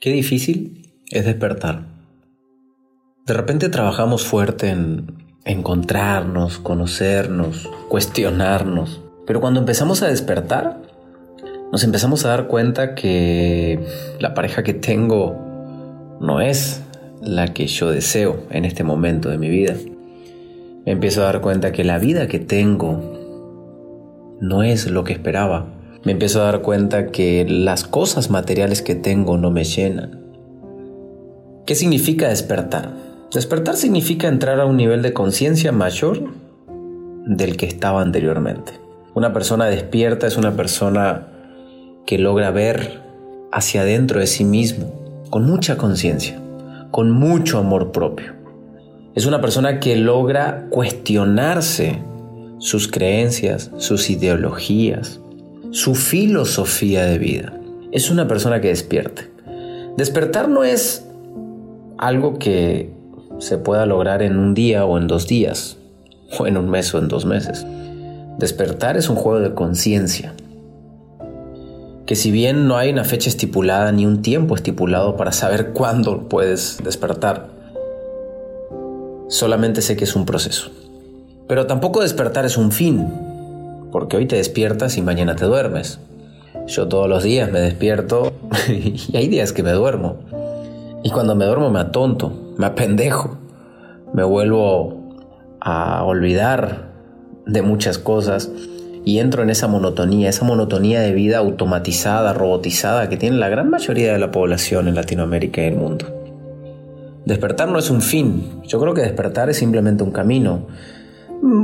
Qué difícil es despertar. De repente trabajamos fuerte en encontrarnos, conocernos, cuestionarnos. Pero cuando empezamos a despertar, nos empezamos a dar cuenta que la pareja que tengo no es la que yo deseo en este momento de mi vida. Me empiezo a dar cuenta que la vida que tengo no es lo que esperaba me empiezo a dar cuenta que las cosas materiales que tengo no me llenan. ¿Qué significa despertar? Despertar significa entrar a un nivel de conciencia mayor del que estaba anteriormente. Una persona despierta es una persona que logra ver hacia adentro de sí mismo con mucha conciencia, con mucho amor propio. Es una persona que logra cuestionarse sus creencias, sus ideologías, su filosofía de vida. Es una persona que despierte. Despertar no es algo que se pueda lograr en un día o en dos días, o en un mes o en dos meses. Despertar es un juego de conciencia, que si bien no hay una fecha estipulada ni un tiempo estipulado para saber cuándo puedes despertar, solamente sé que es un proceso. Pero tampoco despertar es un fin, porque hoy te despiertas y mañana te duermes. Yo todos los días me despierto y hay días que me duermo. Y cuando me duermo me atonto, me apendejo, me vuelvo a olvidar de muchas cosas y entro en esa monotonía, esa monotonía de vida automatizada, robotizada que tiene la gran mayoría de la población en Latinoamérica y el mundo. Despertar no es un fin, yo creo que despertar es simplemente un camino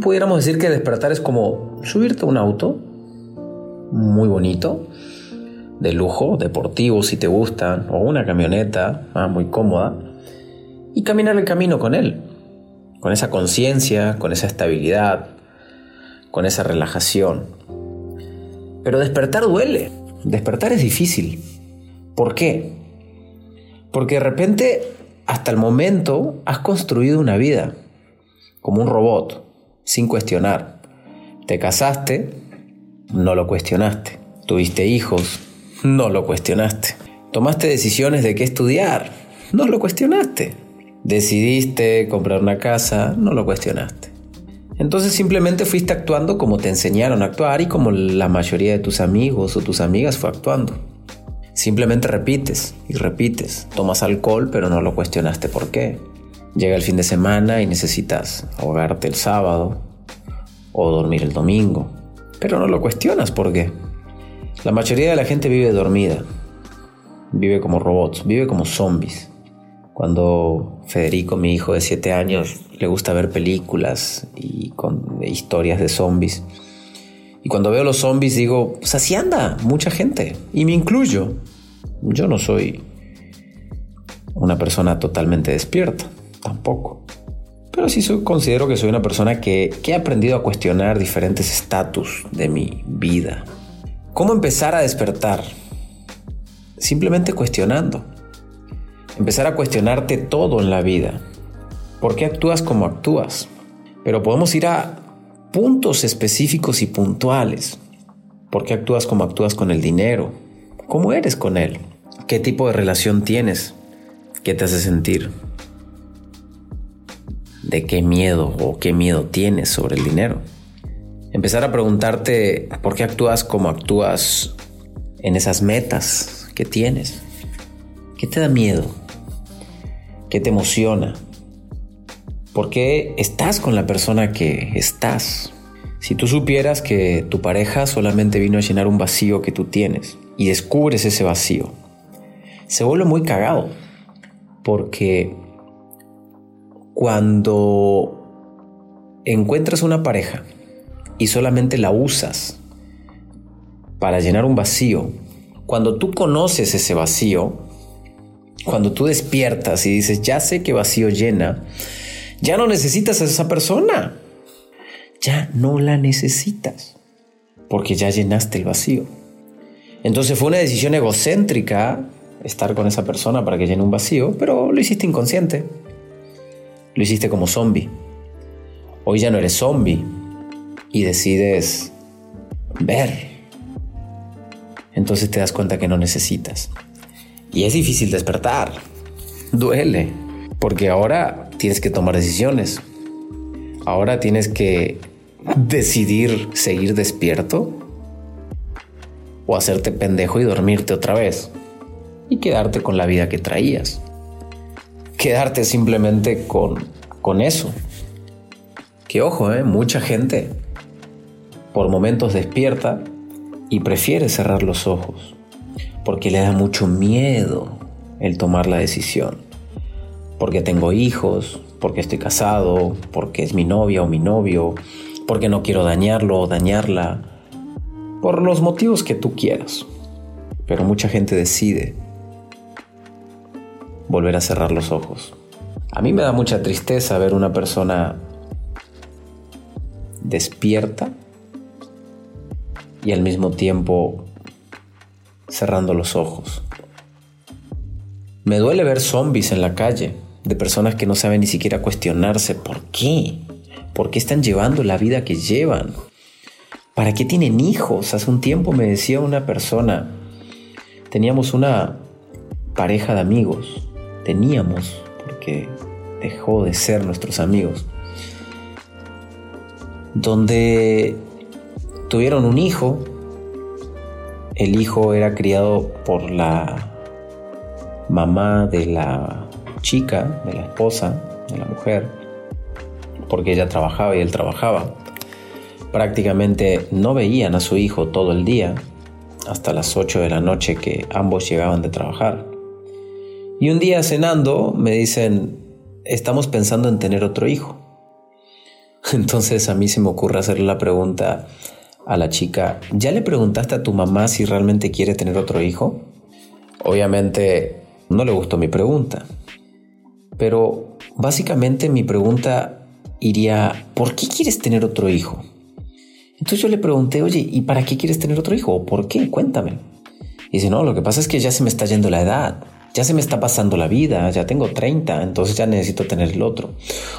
pudiéramos decir que despertar es como subirte a un auto muy bonito, de lujo, deportivo si te gustan, o una camioneta ah, muy cómoda, y caminar el camino con él, con esa conciencia, con esa estabilidad, con esa relajación. Pero despertar duele, despertar es difícil. ¿Por qué? Porque de repente, hasta el momento, has construido una vida como un robot, sin cuestionar. Te casaste, no lo cuestionaste. Tuviste hijos, no lo cuestionaste. Tomaste decisiones de qué estudiar, no lo cuestionaste. Decidiste comprar una casa, no lo cuestionaste. Entonces simplemente fuiste actuando como te enseñaron a actuar y como la mayoría de tus amigos o tus amigas fue actuando. Simplemente repites y repites. Tomas alcohol pero no lo cuestionaste por qué. Llega el fin de semana y necesitas ahogarte el sábado o dormir el domingo. Pero no lo cuestionas ¿por qué? la mayoría de la gente vive dormida, vive como robots, vive como zombies. Cuando Federico, mi hijo de 7 años, le gusta ver películas y con historias de zombies. Y cuando veo los zombies digo, pues así anda mucha gente, y me incluyo. Yo no soy una persona totalmente despierta tampoco. Pero sí considero que soy una persona que, que he aprendido a cuestionar diferentes estatus de mi vida. ¿Cómo empezar a despertar? Simplemente cuestionando. Empezar a cuestionarte todo en la vida. ¿Por qué actúas como actúas? Pero podemos ir a puntos específicos y puntuales. ¿Por qué actúas como actúas con el dinero? ¿Cómo eres con él? ¿Qué tipo de relación tienes? ¿Qué te hace sentir? De qué miedo o qué miedo tienes sobre el dinero. Empezar a preguntarte por qué actúas como actúas en esas metas que tienes. ¿Qué te da miedo? ¿Qué te emociona? ¿Por qué estás con la persona que estás? Si tú supieras que tu pareja solamente vino a llenar un vacío que tú tienes y descubres ese vacío, se vuelve muy cagado porque cuando encuentras una pareja y solamente la usas para llenar un vacío, cuando tú conoces ese vacío, cuando tú despiertas y dices, ya sé qué vacío llena, ya no necesitas a esa persona. Ya no la necesitas. Porque ya llenaste el vacío. Entonces fue una decisión egocéntrica estar con esa persona para que llene un vacío, pero lo hiciste inconsciente. Lo hiciste como zombie. Hoy ya no eres zombie y decides ver. Entonces te das cuenta que no necesitas. Y es difícil despertar. Duele. Porque ahora tienes que tomar decisiones. Ahora tienes que decidir seguir despierto o hacerte pendejo y dormirte otra vez y quedarte con la vida que traías. Quedarte simplemente con, con eso. Que ojo, ¿eh? mucha gente por momentos despierta y prefiere cerrar los ojos porque le da mucho miedo el tomar la decisión. Porque tengo hijos, porque estoy casado, porque es mi novia o mi novio, porque no quiero dañarlo o dañarla, por los motivos que tú quieras. Pero mucha gente decide volver a cerrar los ojos. A mí me da mucha tristeza ver una persona despierta y al mismo tiempo cerrando los ojos. Me duele ver zombies en la calle, de personas que no saben ni siquiera cuestionarse por qué, por qué están llevando la vida que llevan, para qué tienen hijos. Hace un tiempo me decía una persona, teníamos una pareja de amigos, teníamos, porque dejó de ser nuestros amigos, donde tuvieron un hijo, el hijo era criado por la mamá de la chica, de la esposa, de la mujer, porque ella trabajaba y él trabajaba. Prácticamente no veían a su hijo todo el día, hasta las 8 de la noche que ambos llegaban de trabajar. Y un día cenando me dicen, estamos pensando en tener otro hijo. Entonces a mí se me ocurre hacerle la pregunta, a la chica, ¿ya le preguntaste a tu mamá si realmente quiere tener otro hijo? Obviamente no le gustó mi pregunta, pero básicamente mi pregunta iría, ¿por qué quieres tener otro hijo? Entonces yo le pregunté, oye, ¿y para qué quieres tener otro hijo? ¿O por qué? Cuéntame. Y dice, no, lo que pasa es que ya se me está yendo la edad ya se me está pasando la vida, ya tengo 30, entonces ya necesito tener el otro.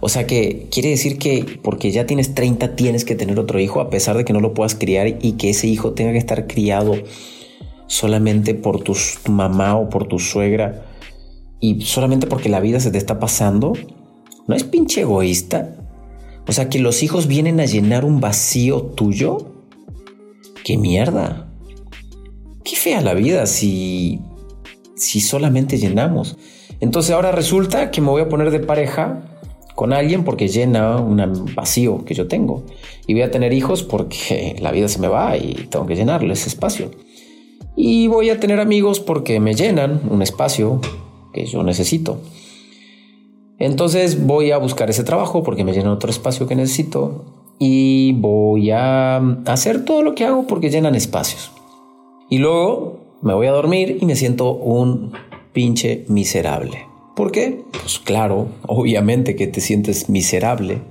O sea que quiere decir que porque ya tienes 30 tienes que tener otro hijo a pesar de que no lo puedas criar y que ese hijo tenga que estar criado solamente por tu mamá o por tu suegra y solamente porque la vida se te está pasando. ¿No es pinche egoísta? O sea que los hijos vienen a llenar un vacío tuyo. ¿Qué mierda? Qué fea la vida si si solamente llenamos. Entonces ahora resulta que me voy a poner de pareja con alguien porque llena un vacío que yo tengo. Y voy a tener hijos porque la vida se me va y tengo que llenarle ese espacio. Y voy a tener amigos porque me llenan un espacio que yo necesito. Entonces voy a buscar ese trabajo porque me llena otro espacio que necesito. Y voy a hacer todo lo que hago porque llenan espacios. Y luego me voy a dormir y me siento un pinche miserable. ¿Por qué? Pues claro, obviamente que te sientes miserable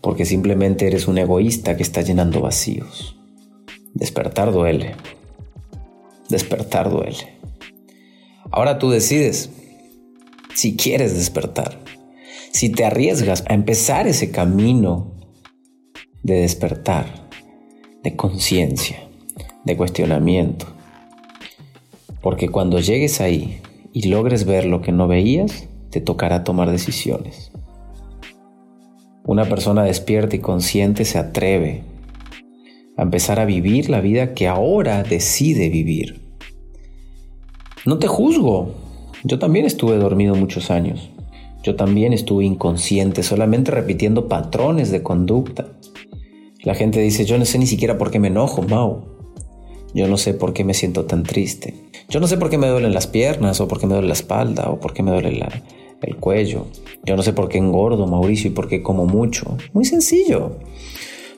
porque simplemente eres un egoísta que está llenando vacíos. Despertar duele. Despertar duele. Ahora tú decides si quieres despertar, si te arriesgas a empezar ese camino de despertar, de conciencia, de cuestionamiento, porque cuando llegues ahí y logres ver lo que no veías, te tocará tomar decisiones. Una persona despierta y consciente se atreve a empezar a vivir la vida que ahora decide vivir. No te juzgo. Yo también estuve dormido muchos años. Yo también estuve inconsciente, solamente repitiendo patrones de conducta. La gente dice, yo no sé ni siquiera por qué me enojo, Mau. Yo no sé por qué me siento tan triste. Yo no sé por qué me duelen las piernas o por qué me duele la espalda o por qué me duele el cuello. Yo no sé por qué engordo, Mauricio, y por qué como mucho. Muy sencillo.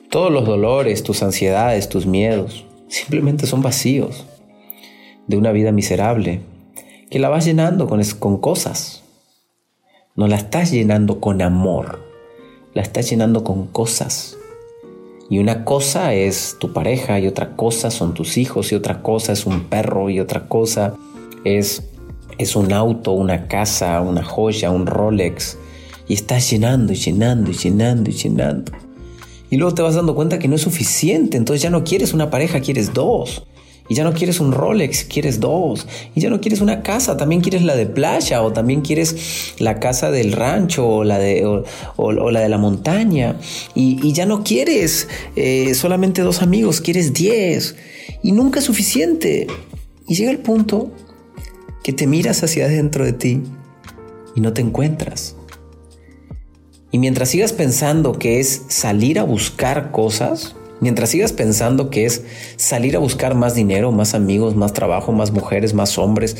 Todos los dolores, tus ansiedades, tus miedos, simplemente son vacíos de una vida miserable que la vas llenando con, con cosas. No la estás llenando con amor, la estás llenando con cosas. Y una cosa es tu pareja y otra cosa son tus hijos y otra cosa es un perro y otra cosa es, es un auto, una casa, una joya, un Rolex. Y estás llenando y llenando y llenando y llenando. Y luego te vas dando cuenta que no es suficiente, entonces ya no quieres una pareja, quieres dos. Y ya no quieres un Rolex, quieres dos. Y ya no quieres una casa, también quieres la de playa o también quieres la casa del rancho o la de, o, la, de la montaña. Y, ya no quieres eh, solamente dos amigos, quieres diez. Y nunca es suficiente. Y llega el punto que te miras hacia adentro de ti y no te encuentras. Y mientras sigas pensando que es salir a buscar cosas, mientras sigas pensando que es salir a buscar más dinero, más amigos, más trabajo, más mujeres, más hombres,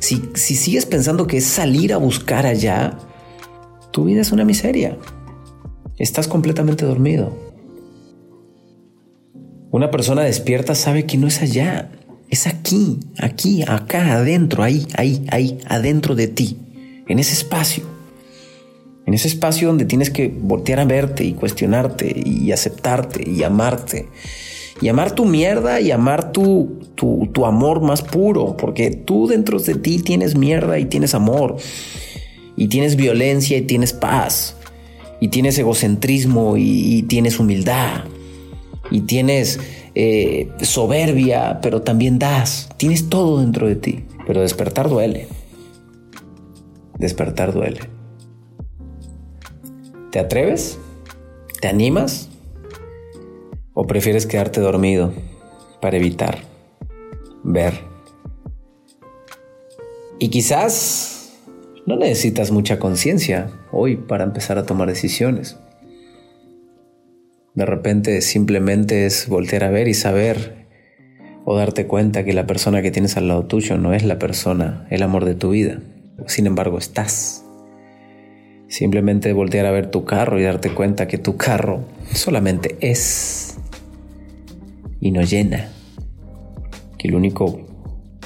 si, si sigues pensando que es salir a buscar allá, tu vida es una miseria. Estás completamente dormido. Una persona despierta sabe que no es allá, es aquí, aquí, acá, adentro, ahí, ahí, ahí, adentro de ti, en ese espacio. En ese espacio donde tienes que voltear a verte y cuestionarte y aceptarte y amarte. Y amar tu mierda y amar tu, tu, tu amor más puro, porque tú dentro de ti tienes mierda y tienes amor. Y tienes violencia y tienes paz. Y tienes egocentrismo y tienes humildad. Y tienes eh, soberbia, pero también das. Tienes todo dentro de ti. Pero despertar duele. Despertar duele. ¿Te atreves? ¿Te animas? ¿O prefieres quedarte dormido para evitar ver? Y quizás no necesitas mucha conciencia hoy para empezar a tomar decisiones. De repente simplemente es voltear a ver y saber o darte cuenta que la persona que tienes al lado tuyo no es la persona, el amor de tu vida. Sin embargo, estás. Simplemente voltear a ver tu carro y darte cuenta que tu carro solamente es y no llena. Que lo único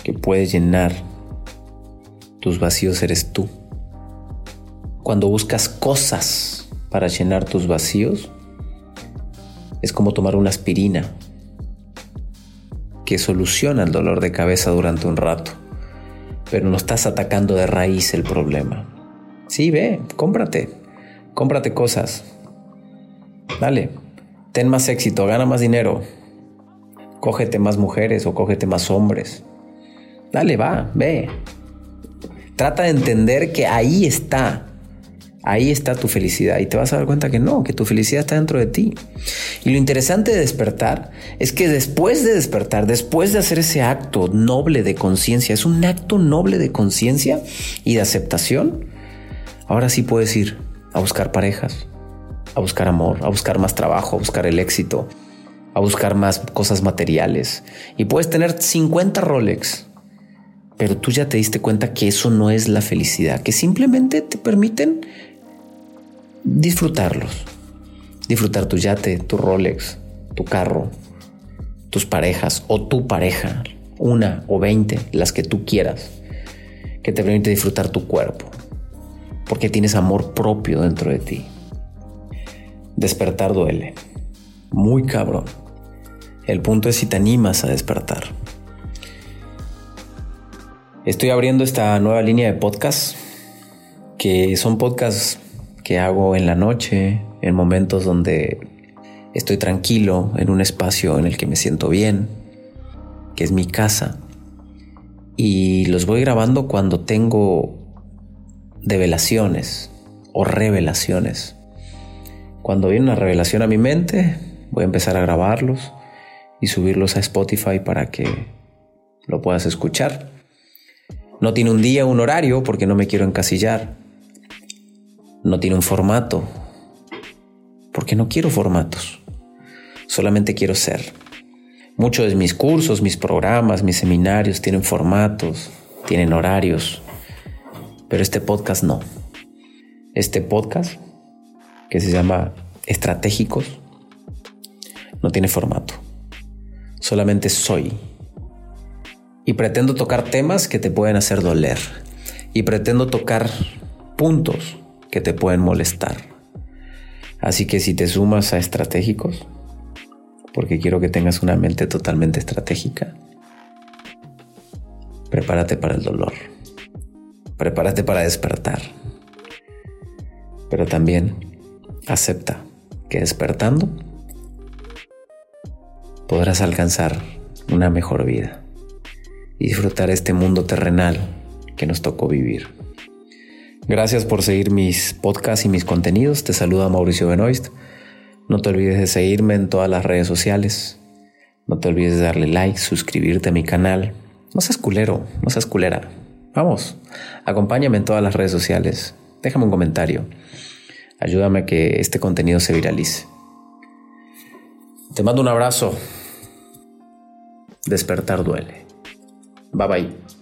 que puede llenar tus vacíos eres tú. Cuando buscas cosas para llenar tus vacíos, es como tomar una aspirina que soluciona el dolor de cabeza durante un rato, pero no estás atacando de raíz el problema. Sí, ve, cómprate, cómprate cosas. Dale, ten más éxito, gana más dinero, cógete más mujeres o cógete más hombres. Dale, va, ve. Trata de entender que ahí está Ahí está tu felicidad y te vas a dar cuenta que no, que tu felicidad está dentro de ti. Y lo interesante de despertar es que después de despertar, después de hacer ese acto noble de conciencia, es un acto noble de conciencia y de aceptación, ahora sí puedes ir a buscar parejas, a buscar amor, a buscar más trabajo, a buscar el éxito, a buscar más cosas materiales. Y puedes tener 50 Rolex, pero tú ya te diste cuenta que eso no es la felicidad, que simplemente te permiten disfrutarlos. Disfrutar tu yate, tu Rolex, tu carro, tus parejas o tu pareja, una o veinte, las que tú quieras, que te permite disfrutar tu cuerpo, porque tienes amor propio dentro de ti. Despertar duele, muy cabrón. El punto es si te animas a despertar. Estoy abriendo esta nueva línea de podcasts, que son podcasts que hago en la noche, en momentos donde estoy tranquilo, en un espacio en el que me siento bien, que es mi casa. Y los voy grabando cuando tengo develaciones o revelaciones. Cuando viene una revelación a mi mente, voy a empezar a grabarlos y subirlos a Spotify para que lo puedas escuchar. No tiene un día, un horario, porque no me quiero encasillar no tiene un formato, porque no quiero formatos, solamente quiero ser. Muchos de mis cursos, mis programas, mis seminarios tienen formatos, tienen horarios, pero este podcast no. Este podcast, que se llama Estratégicos, no tiene formato, solamente soy. Y pretendo tocar temas que te pueden hacer doler. Y pretendo tocar puntos que te pueden molestar. Así que si te sumas a estratégicos, porque quiero que tengas una mente totalmente estratégica, prepárate para el dolor, prepárate para despertar, pero también acepta que despertando podrás alcanzar una mejor vida. y disfrutar este mundo terrenal que nos tocó vivir. Gracias por seguir mis podcasts y mis contenidos. Te saluda Mauricio Benoist. No te olvides de seguirme en todas las redes sociales. No te olvides de darle like, suscribirte a mi canal. No seas culero, no seas culera. Vamos, acompáñame en todas las redes sociales. Déjame un comentario. Ayúdame a que este contenido se viralice. Te mando un abrazo. Despertar duele. Bye bye.